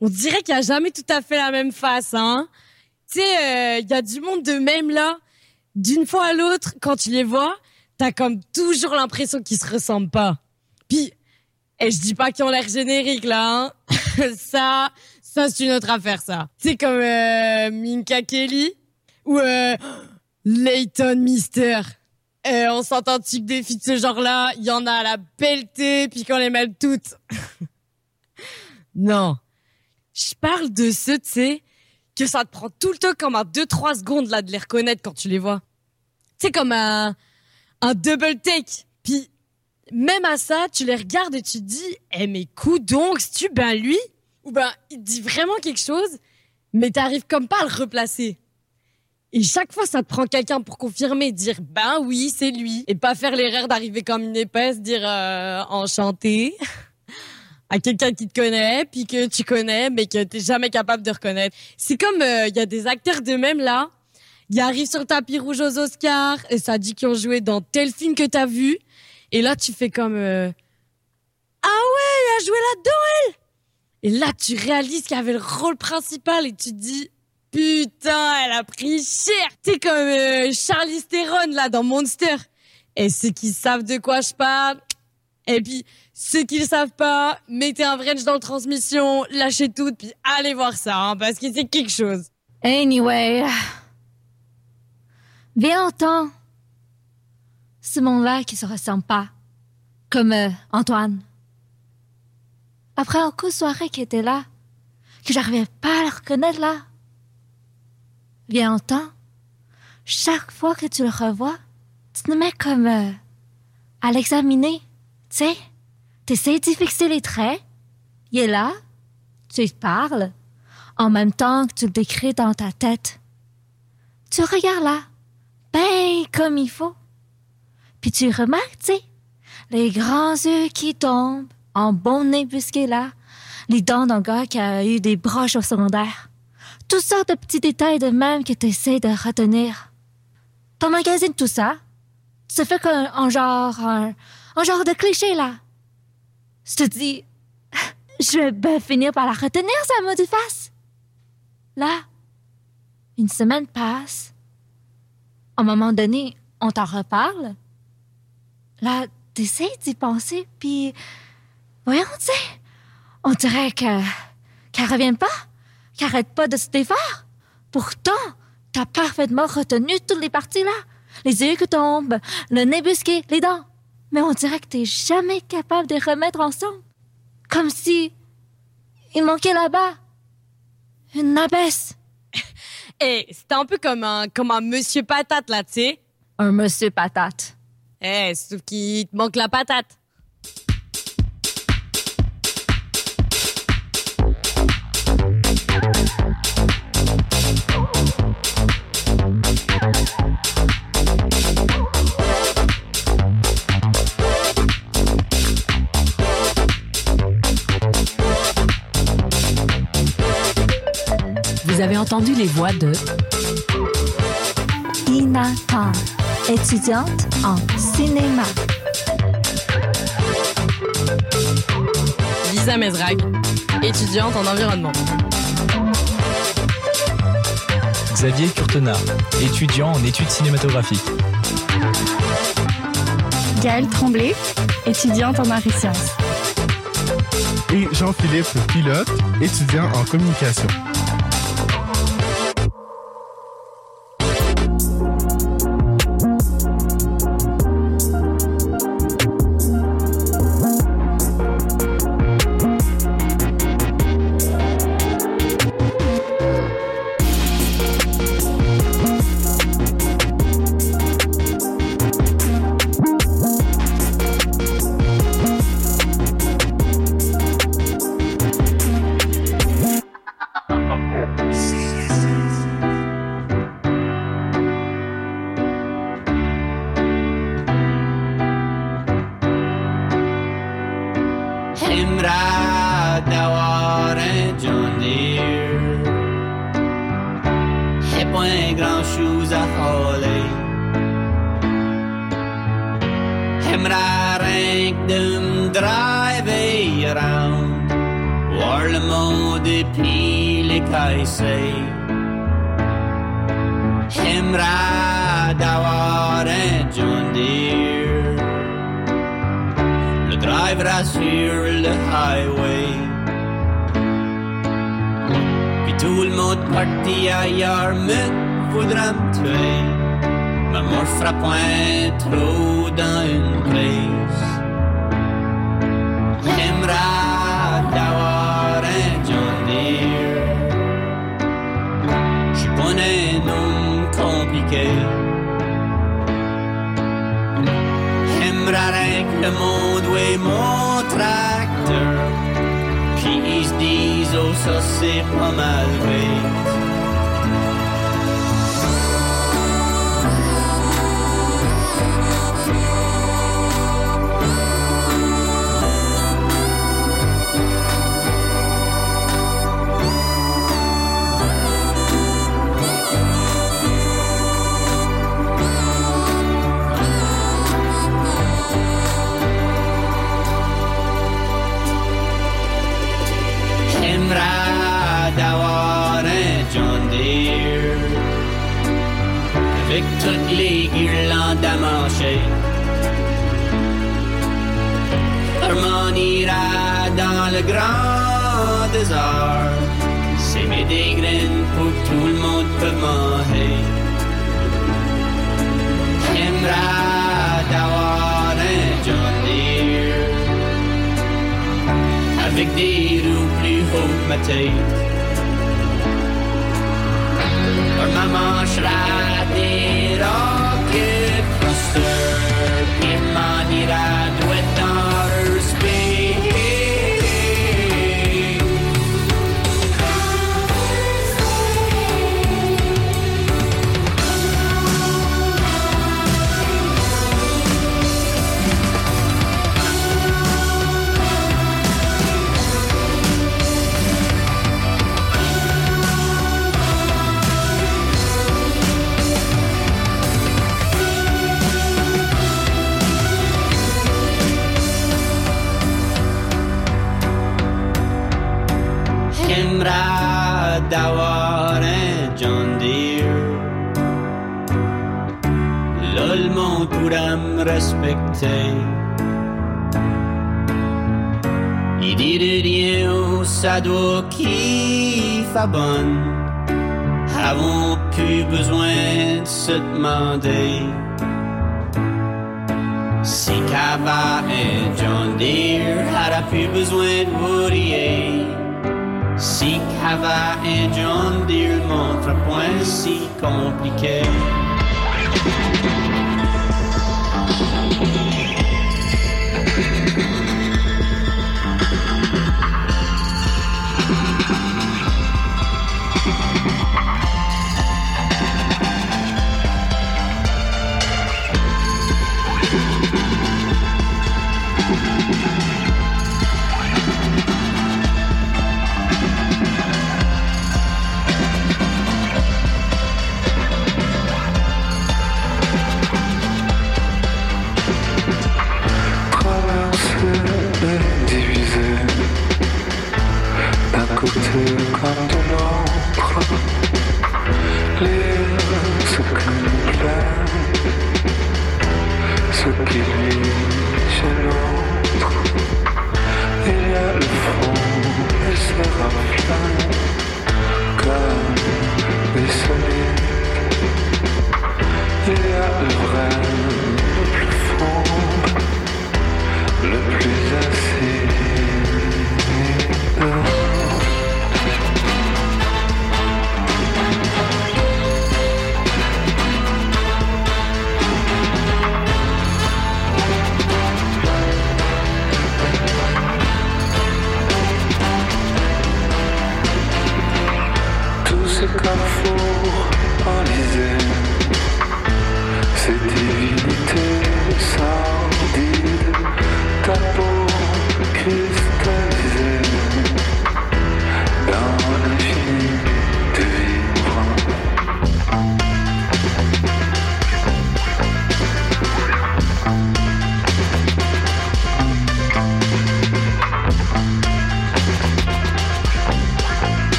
On, dirait qu'il a jamais tout à fait la même face, hein. Tu sais, il y a du monde de même là. D'une fois à l'autre, quand tu les vois, t'as comme toujours l'impression qu'ils se ressemblent pas. Puis, et je dis pas qu'ils ont l'air génériques là, hein. ça, ça c'est une autre affaire ça. C'est comme euh, Minka Kelly ou euh, Leighton Mister. Euh, on s'entend-tu que des filles de ce genre-là, il y en a à la pelletée, puis qu'on les mêle toutes. non. Je parle de ceux, tu sais, que ça te prend tout le temps comme un 2-3 secondes là de les reconnaître quand tu les vois. Tu sais, comme un, un double take. Même à ça, tu les regardes et tu te dis, eh mais coup donc, si tu ben lui, ou ben il dit vraiment quelque chose, mais t'arrives comme pas à le replacer. Et chaque fois, ça te prend quelqu'un pour confirmer, dire ben oui, c'est lui, et pas faire l'erreur d'arriver comme une épaisse, dire euh, enchanté à quelqu'un qui te connaît, puis que tu connais, mais que t'es jamais capable de reconnaître. C'est comme il y a des acteurs de même là, ils arrivent sur le tapis rouge aux Oscars et ça dit qu'ils ont joué dans tel film que t'as vu, et là tu fais comme euh, ah ouais, elle a joué là-dedans elle. Et là tu réalises qu'il avait le rôle principal et tu te dis Putain, elle a pris cher. T'es comme euh, Charlie Theron là dans Monster. Et ceux qui savent de quoi je parle. Et puis ceux qui le savent pas, mettez un wrench dans le transmission, lâchez tout, puis allez voir ça, hein, parce que c'est quelque chose. Anyway. Bien longtemps. Ce monde-là qui se ressemble pas. Comme euh, Antoine. Après un coup de soirée qui était là, que j'arrivais pas à le reconnaître là. Bien longtemps. Chaque fois que tu le revois, tu te mets comme euh, à l'examiner. Tu sais, t'essayes d'y fixer les traits. Il est là, tu lui parles, en même temps que tu le décris dans ta tête. Tu regardes là, ben comme il faut. Puis tu remarques, tu les grands yeux qui tombent, en bon nez busqué là, les dents d'un gars qui a eu des broches au secondaire. Toutes sortes de petits détails de même que tu essaies de retenir. T'emmagasines tout ça. Tu fais comme un genre, un, un genre de cliché là. Je te dis, je vais bien finir par la retenir, sa maudite face. Là, une semaine passe. À un moment donné, on t'en reparle. Là, t'essayes d'y penser, puis... Voyons, tu sais, on dirait que... Qu'elle revienne pas? Qu'elle arrête pas de se défaire? Pourtant, t'as parfaitement retenu toutes les parties là. Les yeux qui tombent, le nez busqué, les dents. Mais on dirait que t'es jamais capable de les remettre ensemble. Comme si il manquait là-bas une abaisse. Eh, c'était un peu comme un, comme un monsieur patate, là, tu sais. Un monsieur patate. Eh, sauf qu'il te manque la patate. Vous avez entendu les voix de Ina étudiante en cinéma. Lisa Mesrag, étudiante en environnement. Xavier Curtenard, étudiant en études cinématographiques. Gaëlle Tremblay, étudiante en arts et sciences. Et Jean-Philippe Pilote, étudiant en communication. D'avoir un John Deere avec toutes les guirlandes à mancher. On ira dans le grand désert, s'aimer des graines pour tout le monde peut manger. J'aimerais d'avoir un John Deere avec des roues plus haut que ma tête. Un maman manchera des rocket busters, puis respecter. Dit de aux ça doit qui bonne avons plus besoin de se demander si Cava et John Deere had plus besoin de Woody Si Cava et John Deere montrent point si compliqué.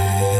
Yeah.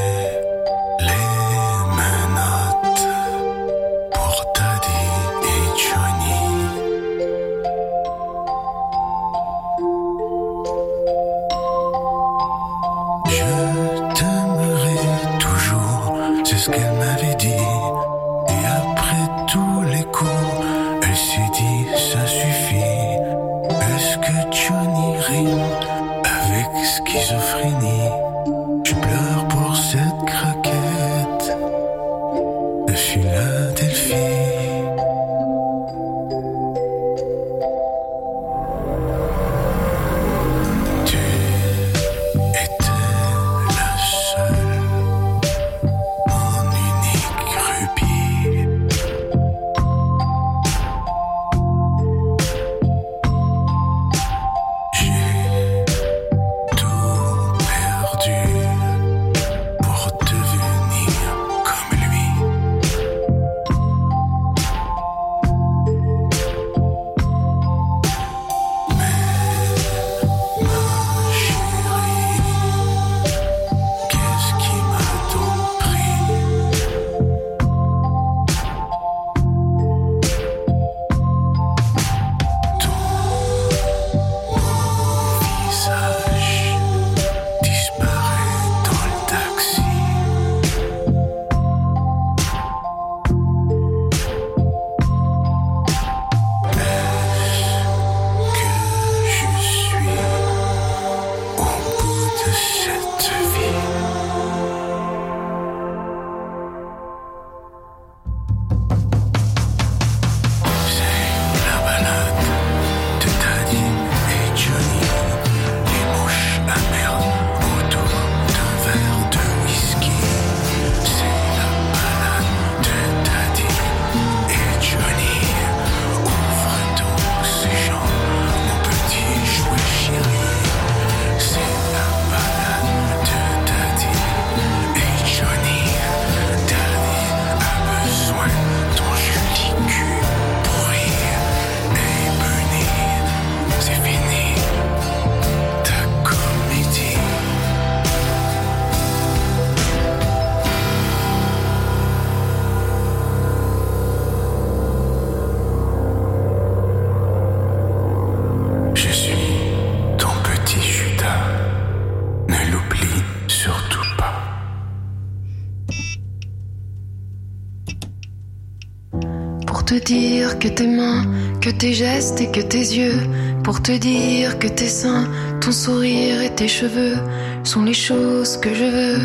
Que tes mains, que tes gestes et que tes yeux. Pour te dire que tes seins, ton sourire et tes cheveux sont les choses que je veux.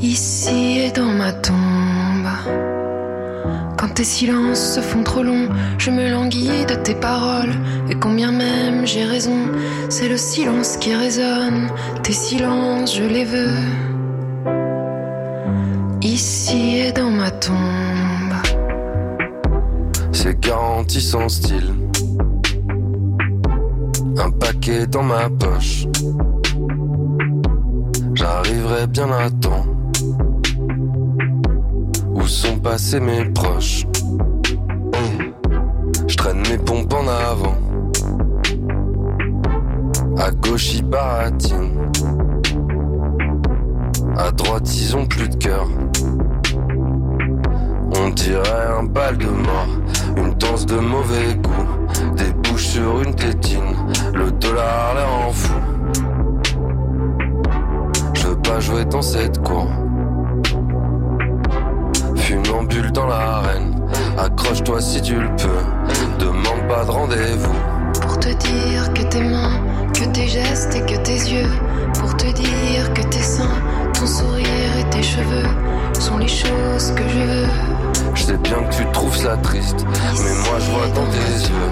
Ici et dans ma tombe. Quand tes silences se font trop longs, je me languis de tes paroles. Et combien même j'ai raison, c'est le silence qui résonne. Tes silences, je les veux. Sans style. Un paquet dans ma poche. J'arriverai bien à temps. Où sont passés mes proches? Je traîne mes pompes en avant. À gauche, ils baratinent. À droite, ils ont plus de cœur. On dirait un bal de mort, une danse de mauvais goût, des bouches sur une tétine, le dollar l'air en fou. Je veux pas jouer dans cette cour. Funambule dans l'arène, accroche-toi si tu le peux, demande pas de rendez-vous. Pour te dire que tes mains, que tes gestes et que tes yeux. Pour te dire que tes seins, ton sourire et tes cheveux sont les choses que je veux. Je sais bien que tu trouves ça triste, mais moi je vois dans tes yeux,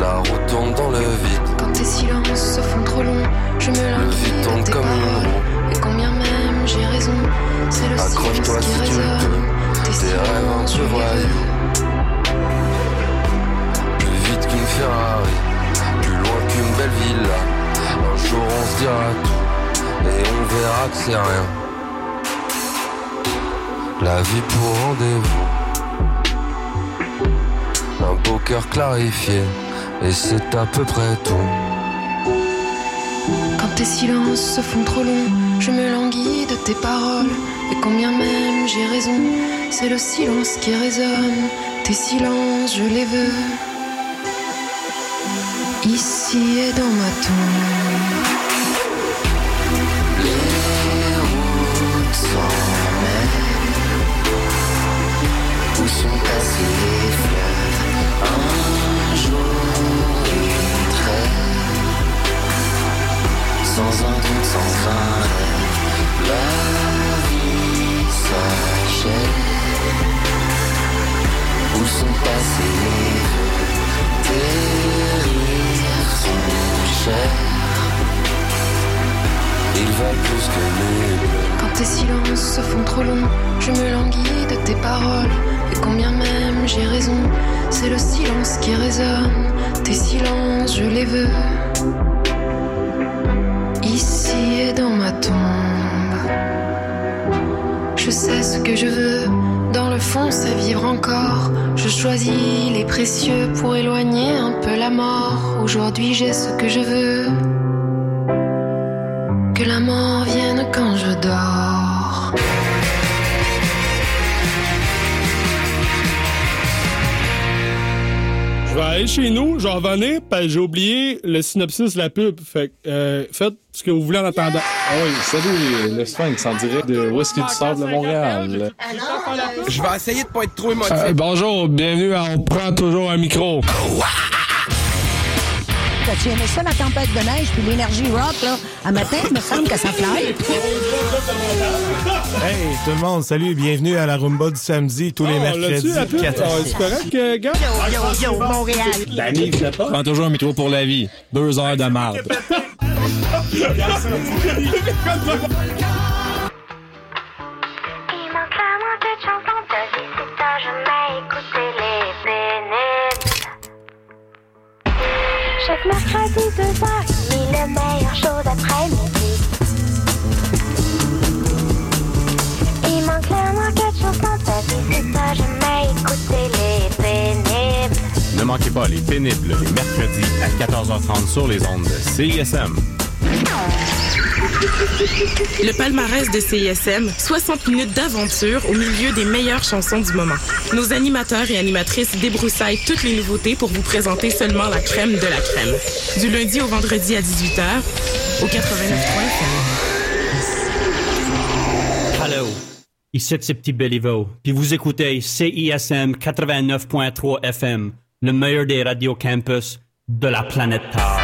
la route tourne dans le vide. Quand tes silences se font trop longs, je me Le vide de tourne comme une roue. Et combien même j'ai raison, c'est le Accroche-toi silence qui si tu le peux, Tes rêves veux. voyous. Plus vite qu'une Ferrari, plus loin qu'une belle villa. Un jour on se dira tout, et on verra que c'est rien. La vie pour rendez-vous. Beau cœur clarifié, et c'est à peu près tout. Quand tes silences se font trop longs, je me languis de tes paroles. Et combien même j'ai raison, c'est le silence qui résonne. Tes silences, je les veux. Ici et dans ma tombe. Où sont passés les Sans un doute, sans un la vie s'achève. Où sont passés les Tes rires sont chers. Il va plus que bleus. Quand tes silences se font trop longs, je me languis de tes paroles. Et combien même j'ai raison, c'est le silence qui résonne. Tes silences, je les veux. Dans ma tombe. Je sais ce que je veux, dans le fond c'est vivre encore. Je choisis les précieux pour éloigner un peu la mort. Aujourd'hui j'ai ce que je veux. Que la mort vienne quand je dors. Je vais aller chez nous, je vais revenir, puis j'ai oublié le synopsis de la pub. Fait que, euh, faites ce que vous voulez en attendant. Ah oui, salut, le Sphinx en direct de Whisky du Sable de Montréal? Je vais essayer de pas être trop émotif. Euh, bonjour, bienvenue à On prend toujours un micro. Tu aimais ça, la tempête de neige, puis l'énergie rock, là? À matin, il me semble que ça fly. Hey, tout le monde, salut, bienvenue à la Rumba du samedi, tous les Oh, mercredis. la Ah, c'est correct, euh, gars? Yo, yo, yo, Montréal. L'année, il pas? Prends toujours un métro pour la vie. Deux heures de marde. Chaque mercredi, deux heures, il est le meilleur show d'après-midi. Il manque clairement quelque chose dans ta vie, c'est à jamais écouter les pénibles. Ne manquez pas les pénibles les mercredis à 14h30 sur les ondes de CISM. Le palmarès de CISM, 60 minutes d'aventure au milieu des meilleures chansons du moment. Nos animateurs et animatrices débroussaillent toutes les nouveautés pour vous présenter seulement la crème de la crème. Du lundi au vendredi à 18h, au 89.3 FM. Hello. Ici, c'est Petit Béliveau. Puis vous écoutez CISM 89.3 FM, le meilleur des radios campus de la planète Terre.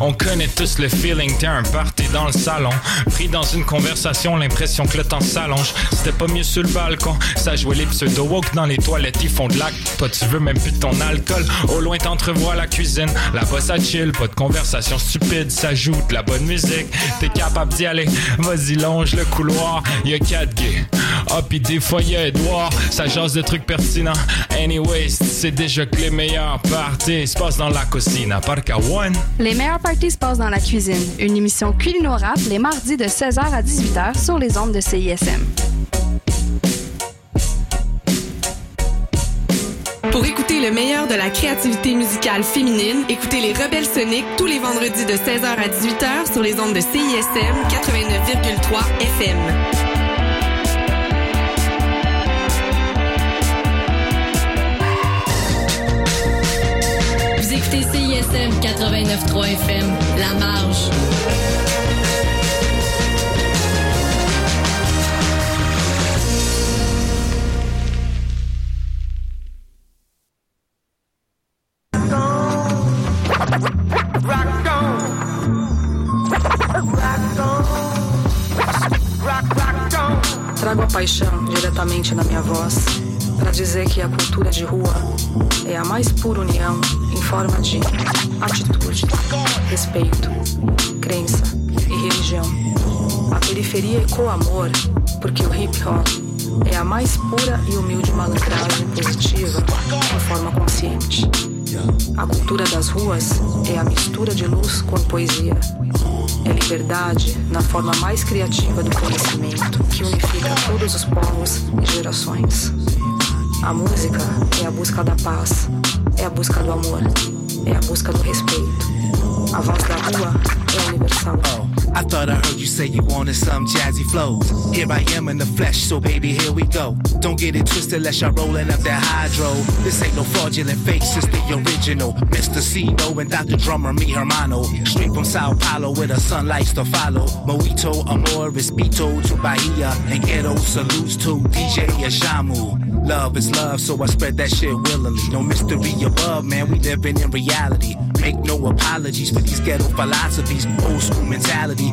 On connaît tous le feeling, t'es un party dans le salon. Pris dans une conversation, l'impression que le temps s'allonge. C'était pas mieux sur le balcon, ça jouait les pseudo-woke dans les toilettes, ils font de l'acte. Toi, tu veux même plus ton alcool. Au loin, t'entrevois la cuisine. Là-bas, ça chill, pas de conversation stupide, ça joue de la bonne musique. T'es capable d'y aller, vas-y, longe le couloir. Y'a quatre gays. Ah, pis des fois, y'a Edouard, ça jase de trucs pertinents. Anyways, c'est déjà que les meilleurs parties se passent dans la cuisine. À part qu'à one. Les meilleurs parties se passent dans la cuisine. Une émission culinorable les mardis de 16h à 18h sur les ondes de CISM. Pour écouter le meilleur de la créativité musicale féminine, écoutez les Rebelles Soniques tous les vendredis de 16h à 18h sur les ondes de CISM 89,3 FM. CISM 89.3 FM, La Marge. Trago a paixão diretamente na minha voz para dizer que a cultura de rua é a mais pura união em forma de atitude, respeito, crença e religião. A periferia ecoa amor porque o hip hop é a mais pura e humilde malandragem positiva de forma consciente. A cultura das ruas é a mistura de luz com poesia. É liberdade na forma mais criativa do conhecimento que unifica todos os povos e gerações. A música é a busca da paz, é a busca do amor, é a busca do respeito. A voz da rua é universal. Oh, I thought I heard you say you wanted some jazzy flows. Here I am in the flesh, so baby, here we go. Don't get it twisted, unless y'all rolling up that hydro. This ain't no fraudulent fake, it's the original. Mr. Cino and Dr. Drummer, me hermano. Straight from Sao Paulo, where the sun likes to follow. Mojito, Amor, Respito to Bahia. And ghetto salutes to DJ Ashamu. Love is love, so I spread that shit willingly. No mystery above, man, we living in reality. Make no apologies for these ghetto philosophies, old school mentality.